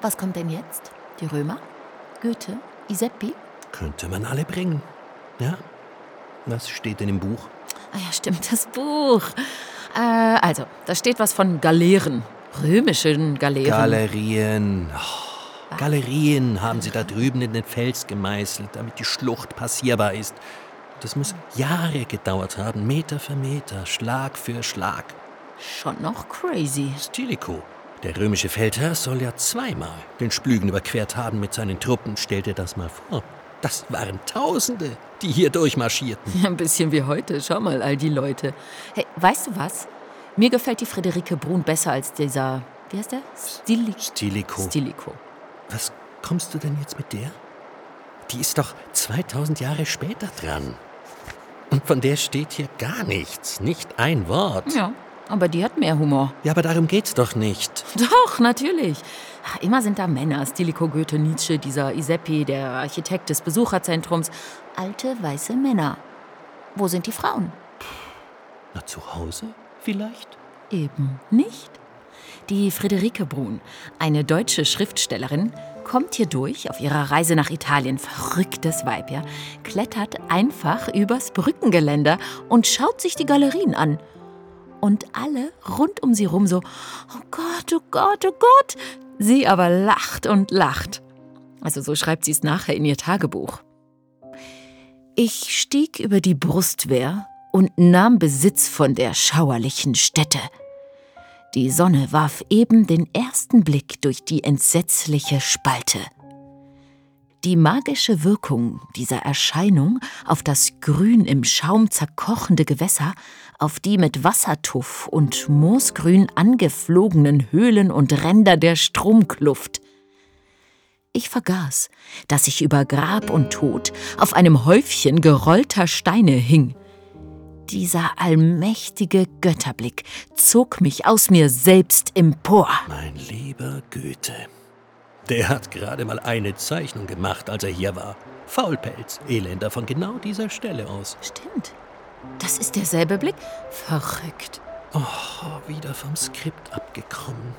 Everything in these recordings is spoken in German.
Was kommt denn jetzt? Die Römer? Goethe? Iseppi? Könnte man alle bringen. Ja? Was steht denn im Buch? Ah ja, stimmt, das Buch. Äh, also, da steht was von Galeeren. Römischen Galeeren. Galerien. Oh, Galerien haben sie da drüben in den Fels gemeißelt, damit die Schlucht passierbar ist. Das muss Jahre gedauert haben, Meter für Meter, Schlag für Schlag. Schon noch crazy. Stilicho, der römische Feldherr, soll ja zweimal den Splügen überquert haben mit seinen Truppen. Stell dir das mal vor. Das waren Tausende, die hier durchmarschierten. Ja, ein bisschen wie heute. Schau mal, all die Leute. Hey, weißt du was? Mir gefällt die Friederike Brun besser als dieser. Wie heißt der? Stili Stilicho. Stilicho. Was kommst du denn jetzt mit der? Die ist doch 2000 Jahre später dran. Und von der steht hier gar nichts. Nicht ein Wort. Ja, aber die hat mehr Humor. Ja, aber darum geht's doch nicht. Doch, natürlich. Immer sind da Männer. Stilicho, Goethe, Nietzsche, dieser Iseppi, der Architekt des Besucherzentrums. Alte, weiße Männer. Wo sind die Frauen? Na, zu Hause vielleicht? Eben nicht. Die Friederike Brun, eine deutsche Schriftstellerin, kommt hier durch auf ihrer Reise nach Italien. Verrücktes Weib, ja. Klettert einfach übers Brückengeländer und schaut sich die Galerien an. Und alle rund um sie rum so, oh Gott, oh Gott, oh Gott. Sie aber lacht und lacht. Also so schreibt sie es nachher in ihr Tagebuch. Ich stieg über die Brustwehr und nahm Besitz von der schauerlichen Stätte. Die Sonne warf eben den ersten Blick durch die entsetzliche Spalte. Die magische Wirkung dieser Erscheinung auf das grün im Schaum zerkochende Gewässer, auf die mit Wassertuff und Moosgrün angeflogenen Höhlen und Ränder der Stromkluft. Ich vergaß, dass ich über Grab und Tod auf einem Häufchen gerollter Steine hing. Dieser allmächtige Götterblick zog mich aus mir selbst empor. Mein lieber Goethe. Der hat gerade mal eine Zeichnung gemacht, als er hier war. Faulpelz, Elender von genau dieser Stelle aus. Stimmt. Das ist derselbe Blick. Verrückt. Oh, wieder vom Skript abgekommen.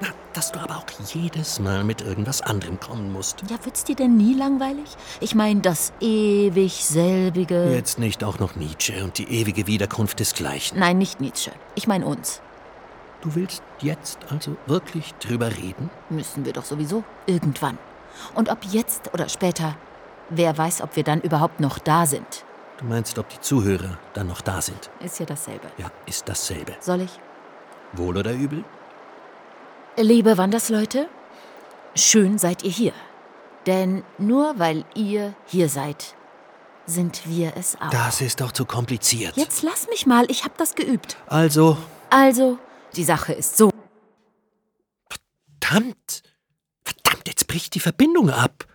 Na, dass du aber auch jedes Mal mit irgendwas anderem kommen musst. Ja, wird's dir denn nie langweilig? Ich meine, das ewig selbige. Jetzt nicht auch noch Nietzsche und die ewige Wiederkunft desgleichen. Nein, nicht Nietzsche. Ich meine uns. Du willst jetzt also wirklich drüber reden? Müssen wir doch sowieso. Irgendwann. Und ob jetzt oder später, wer weiß, ob wir dann überhaupt noch da sind. Du meinst, ob die Zuhörer dann noch da sind? Ist ja dasselbe. Ja, ist dasselbe. Soll ich? Wohl oder übel? Liebe Wandersleute, schön seid ihr hier. Denn nur weil ihr hier seid, sind wir es auch. Das ist doch zu kompliziert. Jetzt lass mich mal, ich hab das geübt. Also, Also, die Sache ist so. verdammt. Verdammt, jetzt bricht die Verbindung ab.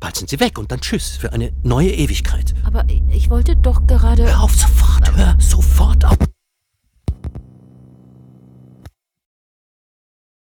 Bald sind sie weg und dann tschüss für eine neue Ewigkeit. Aber ich wollte doch gerade. Hör auf sofort.